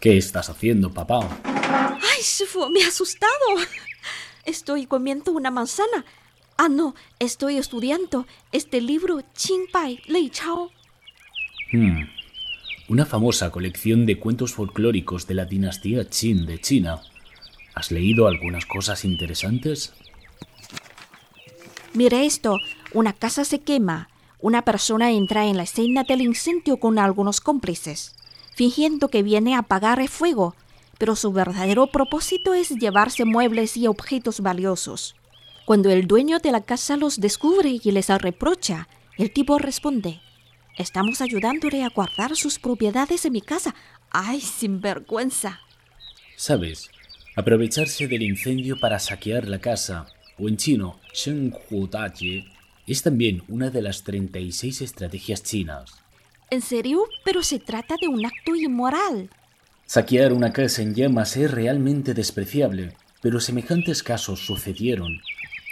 ¿Qué estás haciendo, papá? ¡Ay, Shifu, me ha asustado! Estoy comiendo una manzana. Ah, no, estoy estudiando este libro Qingbai Lei Chao. Hmm. Una famosa colección de cuentos folclóricos de la dinastía Qin de China. ¿Has leído algunas cosas interesantes? Mire esto, una casa se quema. Una persona entra en la escena del incendio con algunos cómplices, fingiendo que viene a apagar el fuego, pero su verdadero propósito es llevarse muebles y objetos valiosos. Cuando el dueño de la casa los descubre y les reprocha, el tipo responde, Estamos ayudándole a guardar sus propiedades en mi casa. ¡Ay, sinvergüenza! ¿Sabes? Aprovecharse del incendio para saquear la casa, o en chino, Shen es también una de las 36 estrategias chinas. ¿En serio? Pero se trata de un acto inmoral. Saquear una casa en llamas es realmente despreciable, pero semejantes casos sucedieron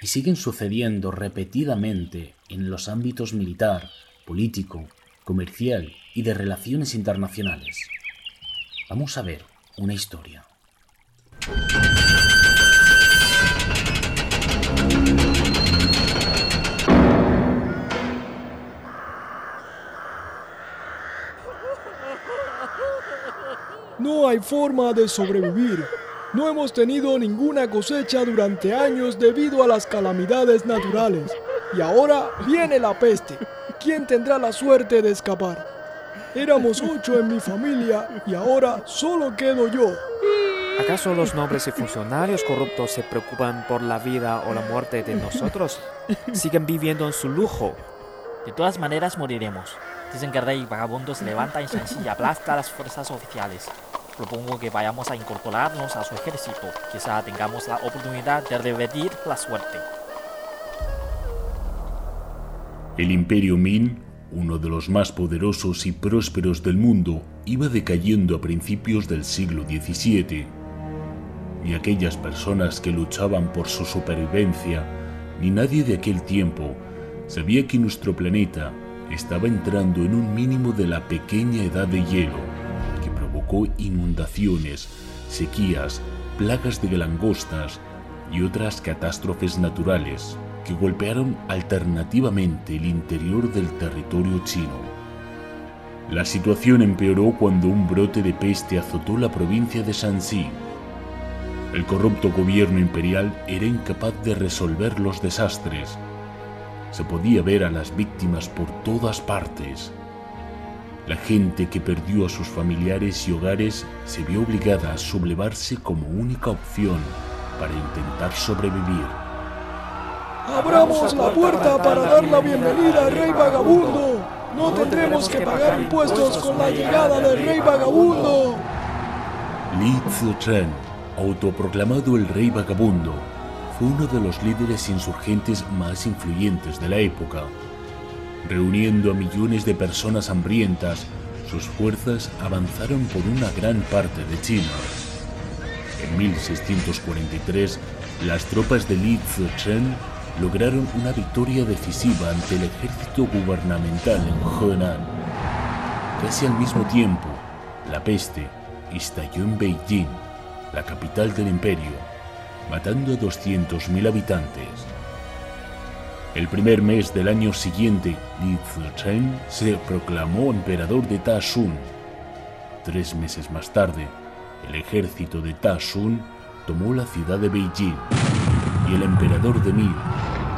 y siguen sucediendo repetidamente en los ámbitos militar, político, comercial y de relaciones internacionales. Vamos a ver una historia. No hay forma de sobrevivir. No hemos tenido ninguna cosecha durante años debido a las calamidades naturales. Y ahora viene la peste. ¿Quién tendrá la suerte de escapar? Éramos ocho en mi familia y ahora solo quedo yo. ¿Acaso los nobles y funcionarios corruptos se preocupan por la vida o la muerte de nosotros? Siguen viviendo en su lujo. De todas maneras moriremos. Dicen que el rey vagabundo se levanta en Shanxi y aplasta a las fuerzas oficiales. Propongo que vayamos a incorporarnos a su ejército. Quizá tengamos la oportunidad de revertir la suerte. El imperio Min, uno de los más poderosos y prósperos del mundo, iba decayendo a principios del siglo XVII. Ni aquellas personas que luchaban por su supervivencia, ni nadie de aquel tiempo sabía que nuestro planeta estaba entrando en un mínimo de la pequeña edad de hielo, que provocó inundaciones, sequías, plagas de langostas y otras catástrofes naturales que golpearon alternativamente el interior del territorio chino. La situación empeoró cuando un brote de peste azotó la provincia de Shanxi. El corrupto gobierno imperial era incapaz de resolver los desastres. Se podía ver a las víctimas por todas partes. La gente que perdió a sus familiares y hogares se vio obligada a sublevarse como única opción para intentar sobrevivir. Abramos la puerta para dar la bienvenida al rey vagabundo. No tendremos que pagar impuestos con la llegada del rey vagabundo. Li Zichen, autoproclamado el rey vagabundo, fue uno de los líderes insurgentes más influyentes de la época. Reuniendo a millones de personas hambrientas, sus fuerzas avanzaron por una gran parte de China. En 1643, las tropas de Li Zichen lograron una victoria decisiva ante el ejército gubernamental en Henan. Casi al mismo tiempo, la peste estalló en Beijing, la capital del imperio, matando a 200.000 habitantes. El primer mes del año siguiente, Li Zichen se proclamó emperador de Ta Shun. Tres meses más tarde, el ejército de Ta Shun tomó la ciudad de Beijing y el emperador de Ming,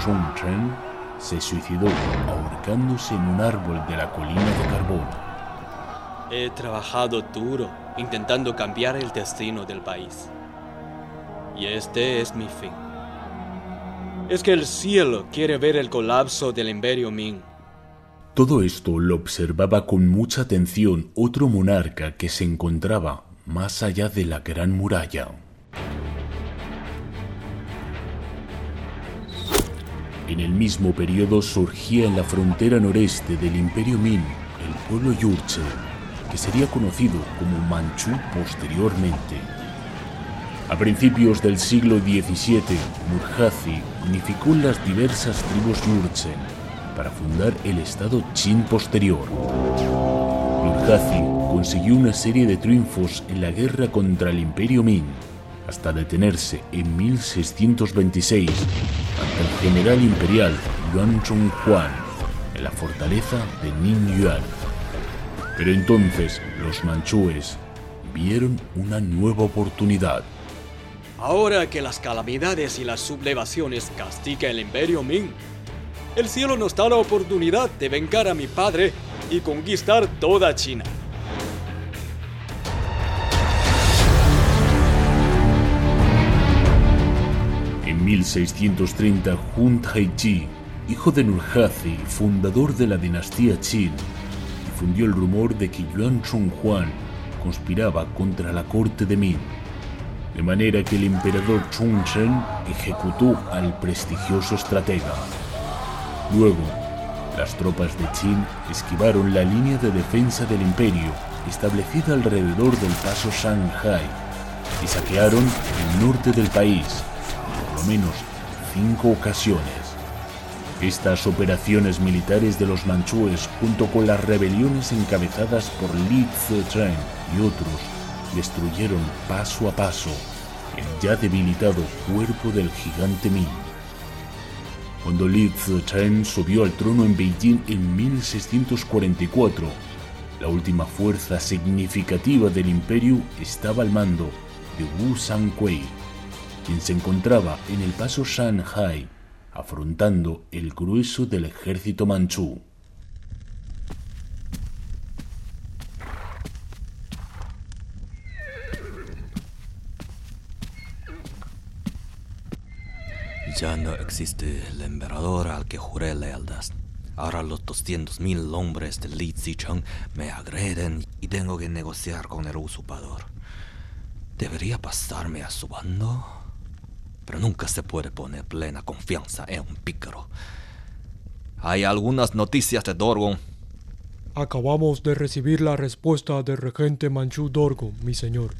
Chongchen, se suicidó ahorcándose en un árbol de la colina de carbón. He trabajado duro intentando cambiar el destino del país. Y este es mi fin. Es que el cielo quiere ver el colapso del imperio Ming. Todo esto lo observaba con mucha atención otro monarca que se encontraba más allá de la gran muralla. En el mismo periodo surgía en la frontera noreste del Imperio Min el pueblo Yurche, que sería conocido como Manchú posteriormente. A principios del siglo XVII, Murhazi unificó las diversas tribus Yurchen para fundar el estado Qin posterior. Murhazi consiguió una serie de triunfos en la guerra contra el Imperio Ming, hasta detenerse en 1626 ante el general imperial Yuan Chonghuan en la fortaleza de Ningyuan. Pero entonces los manchúes vieron una nueva oportunidad. Ahora que las calamidades y las sublevaciones castiga el imperio Ming, el cielo nos da la oportunidad de vengar a mi padre y conquistar toda China. En 1630, Hun Taiji, hijo de Nurhaci, fundador de la dinastía Qin, difundió el rumor de que Yuan Chonghuan conspiraba contra la corte de Ming, de manera que el emperador Chongzhen ejecutó al prestigioso estratega. Luego, las tropas de Qin esquivaron la línea de defensa del imperio establecida alrededor del paso Shanghai y saquearon el norte del país por lo menos cinco ocasiones. Estas operaciones militares de los manchúes, junto con las rebeliones encabezadas por Li Zicheng y otros, destruyeron paso a paso el ya debilitado cuerpo del gigante Ming. Cuando Li Zicheng subió al trono en Beijing en 1644, la última fuerza significativa del imperio estaba al mando de Wu Sanquei, quien se encontraba en el paso Shanghai afrontando el grueso del ejército manchú. Ya no existe el emperador al que juré lealtad. Ahora los 200.000 hombres de Li Zicheng me agreden y tengo que negociar con el usurpador. ¿Debería pasarme a su bando? Pero nunca se puede poner plena confianza en un pícaro. Hay algunas noticias de Dorgon. Acabamos de recibir la respuesta del regente Manchu Dorgo, mi señor.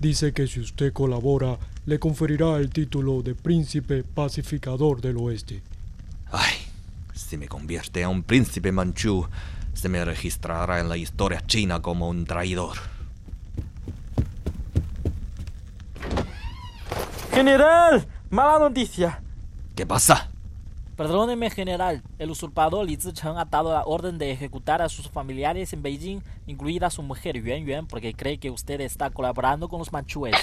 Dice que si usted colabora, le conferirá el título de príncipe pacificador del oeste. Ay, si me convierte en un príncipe manchú, se me registrará en la historia china como un traidor. General, mala noticia. ¿Qué pasa? Perdóneme, general. El usurpador Li Zicheng ha dado la orden de ejecutar a sus familiares en Beijing, incluida a su mujer Yuan Yuan, porque cree que usted está colaborando con los manchúes.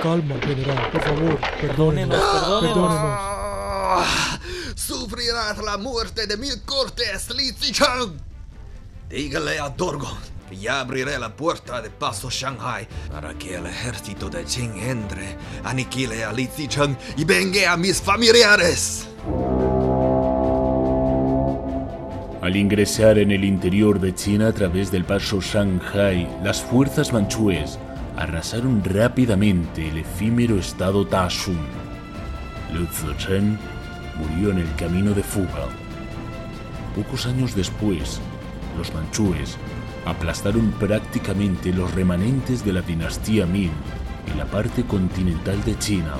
Calma, general, por favor, Perdónenos, perdónenos. perdónenos. Ah, Sufrirás la muerte de mil cortes, Li Zicheng. Dígale a Dorgon ya abriré la puerta de paso Shanghai para que el ejército de Qin entre, aniquile a Li Zicheng y vengue a mis familiares. Al ingresar en el interior de China a través del paso Shanghai, las fuerzas manchúes arrasaron rápidamente el efímero estado Tashun. Liu Zicheng murió en el camino de fuga. Pocos años después, los manchúes aplastaron prácticamente los remanentes de la dinastía Ming en la parte continental de China,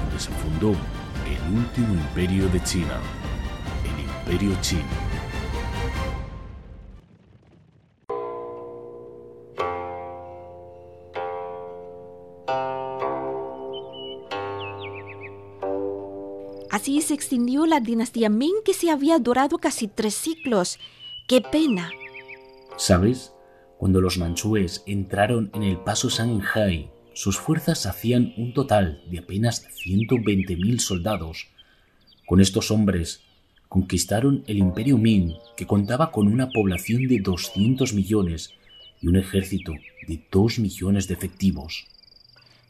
donde se fundó el último imperio de China, el Imperio Qin. Así se extinguió la dinastía Ming que se había durado casi tres siglos. ¡Qué pena! ¿Sabes? Cuando los manchúes entraron en el paso Shanghai, sus fuerzas hacían un total de apenas 120.000 soldados. Con estos hombres conquistaron el imperio Ming, que contaba con una población de 200 millones y un ejército de 2 millones de efectivos.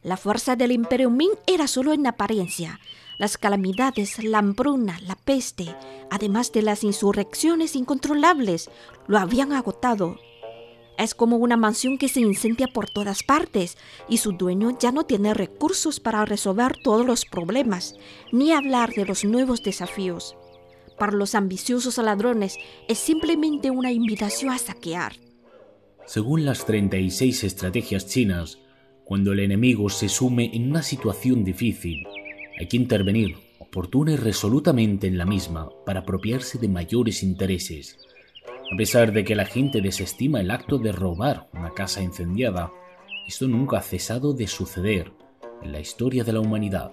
La fuerza del imperio Ming era solo en apariencia. Las calamidades, la hambruna, la peste, además de las insurrecciones incontrolables, lo habían agotado. Es como una mansión que se incendia por todas partes y su dueño ya no tiene recursos para resolver todos los problemas, ni hablar de los nuevos desafíos. Para los ambiciosos ladrones es simplemente una invitación a saquear. Según las 36 estrategias chinas, cuando el enemigo se sume en una situación difícil, hay que intervenir oportuna y resolutamente en la misma para apropiarse de mayores intereses. A pesar de que la gente desestima el acto de robar una casa incendiada, esto nunca ha cesado de suceder en la historia de la humanidad.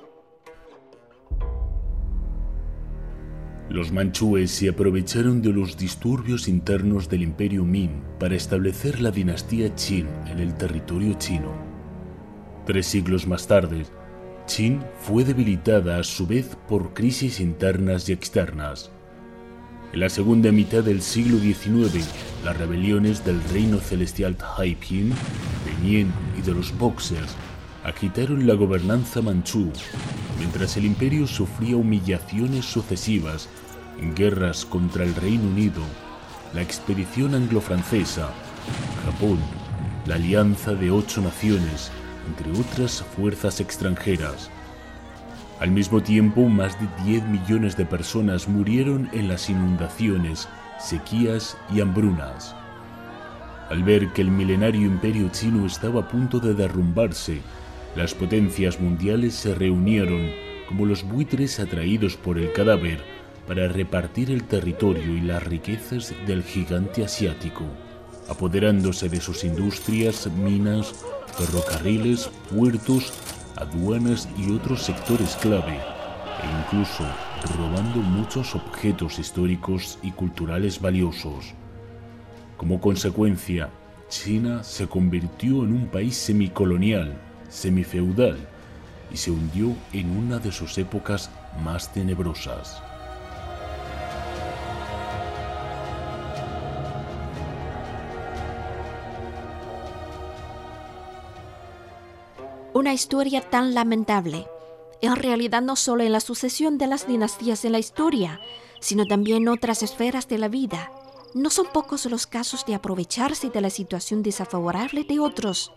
Los manchúes se aprovecharon de los disturbios internos del imperio Min para establecer la dinastía Qin en el territorio chino. Tres siglos más tarde, Qin fue debilitada a su vez por crisis internas y externas. En la segunda mitad del siglo XIX, las rebeliones del reino celestial Taiping, de Nian y de los Boxers agitaron la gobernanza manchú, mientras el imperio sufría humillaciones sucesivas guerras contra el Reino Unido, la expedición anglo-francesa, Japón, la alianza de ocho naciones, entre otras fuerzas extranjeras. Al mismo tiempo, más de 10 millones de personas murieron en las inundaciones, sequías y hambrunas. Al ver que el milenario imperio chino estaba a punto de derrumbarse, las potencias mundiales se reunieron como los buitres atraídos por el cadáver para repartir el territorio y las riquezas del gigante asiático, apoderándose de sus industrias, minas, ferrocarriles, puertos, aduanas y otros sectores clave, e incluso robando muchos objetos históricos y culturales valiosos. Como consecuencia, China se convirtió en un país semicolonial, semifeudal, y se hundió en una de sus épocas más tenebrosas. Una historia tan lamentable. En realidad no solo en la sucesión de las dinastías en la historia, sino también en otras esferas de la vida. No son pocos los casos de aprovecharse de la situación desfavorable de otros.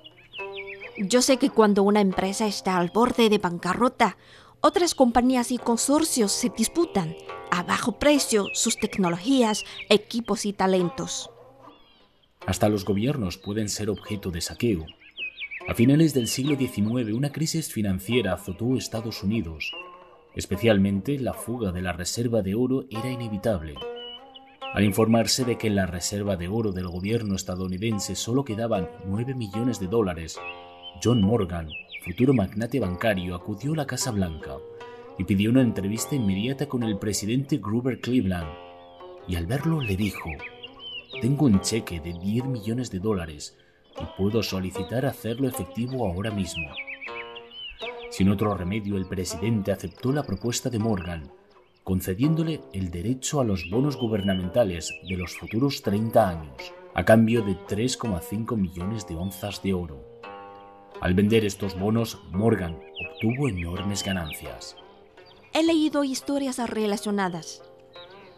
Yo sé que cuando una empresa está al borde de bancarrota, otras compañías y consorcios se disputan a bajo precio sus tecnologías, equipos y talentos. Hasta los gobiernos pueden ser objeto de saqueo. A finales del siglo XIX, una crisis financiera azotó Estados Unidos. Especialmente, la fuga de la reserva de oro era inevitable. Al informarse de que en la reserva de oro del gobierno estadounidense solo quedaban 9 millones de dólares, John Morgan, futuro magnate bancario, acudió a la Casa Blanca y pidió una entrevista inmediata con el presidente Grover Cleveland. Y al verlo le dijo, tengo un cheque de 10 millones de dólares puedo solicitar hacerlo efectivo ahora mismo. Sin otro remedio, el presidente aceptó la propuesta de Morgan, concediéndole el derecho a los bonos gubernamentales de los futuros 30 años, a cambio de 3,5 millones de onzas de oro. Al vender estos bonos, Morgan obtuvo enormes ganancias. He leído historias relacionadas.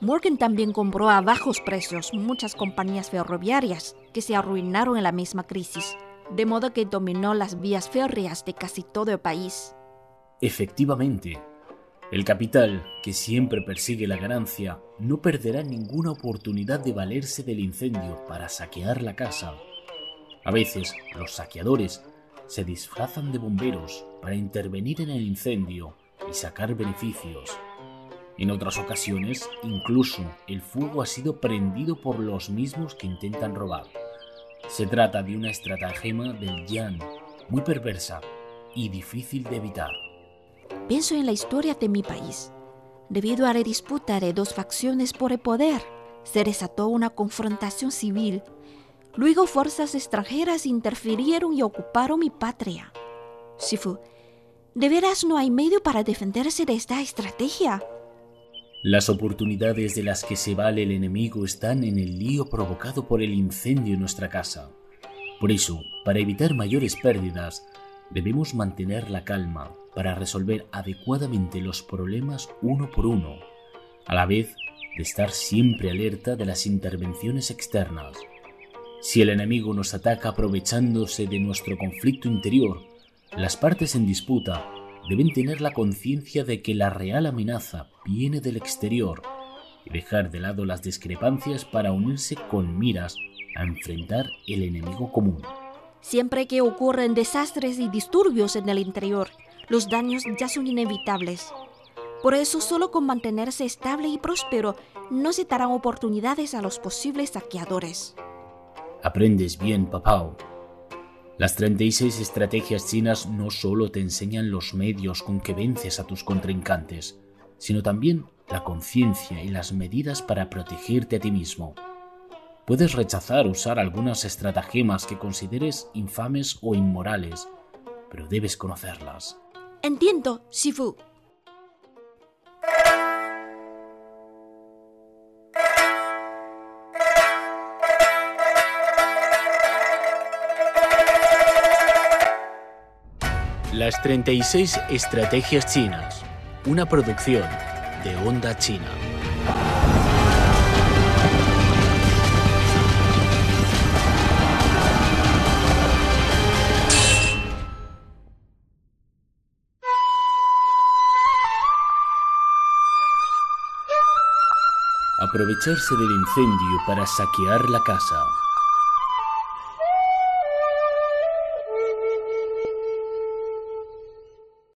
Morgan también compró a bajos precios muchas compañías ferroviarias que se arruinaron en la misma crisis, de modo que dominó las vías férreas de casi todo el país. Efectivamente, el capital, que siempre persigue la ganancia, no perderá ninguna oportunidad de valerse del incendio para saquear la casa. A veces, los saqueadores se disfrazan de bomberos para intervenir en el incendio y sacar beneficios. En otras ocasiones, incluso el fuego ha sido prendido por los mismos que intentan robar. Se trata de una estratagema del Yan, muy perversa y difícil de evitar. Pienso en la historia de mi país. Debido a la disputa de dos facciones por el poder, se desató una confrontación civil Luego fuerzas extranjeras interfirieron y ocuparon mi patria. Shifu, ¿de veras no hay medio para defenderse de esta estrategia? Las oportunidades de las que se vale el enemigo están en el lío provocado por el incendio en nuestra casa. Por eso, para evitar mayores pérdidas, debemos mantener la calma para resolver adecuadamente los problemas uno por uno, a la vez de estar siempre alerta de las intervenciones externas. Si el enemigo nos ataca aprovechándose de nuestro conflicto interior, las partes en disputa deben tener la conciencia de que la real amenaza viene del exterior y dejar de lado las discrepancias para unirse con miras a enfrentar el enemigo común. Siempre que ocurren desastres y disturbios en el interior, los daños ya son inevitables. Por eso solo con mantenerse estable y próspero no se darán oportunidades a los posibles saqueadores. Aprendes bien, Papao. Las 36 estrategias chinas no solo te enseñan los medios con que vences a tus contrincantes, sino también la conciencia y las medidas para protegerte a ti mismo. Puedes rechazar usar algunas estratagemas que consideres infames o inmorales, pero debes conocerlas. Entiendo, Shifu. Las 36 Estrategias Chinas, una producción de Onda China. Aprovecharse del incendio para saquear la casa.